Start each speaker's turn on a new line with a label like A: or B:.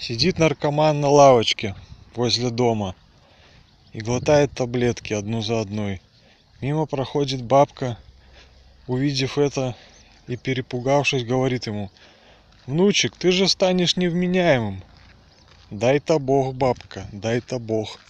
A: сидит наркоман на лавочке возле дома и глотает таблетки одну за одной. Мимо проходит бабка увидев это и перепугавшись говорит ему внучек ты же станешь невменяемым. Дай то бог бабка дай то бог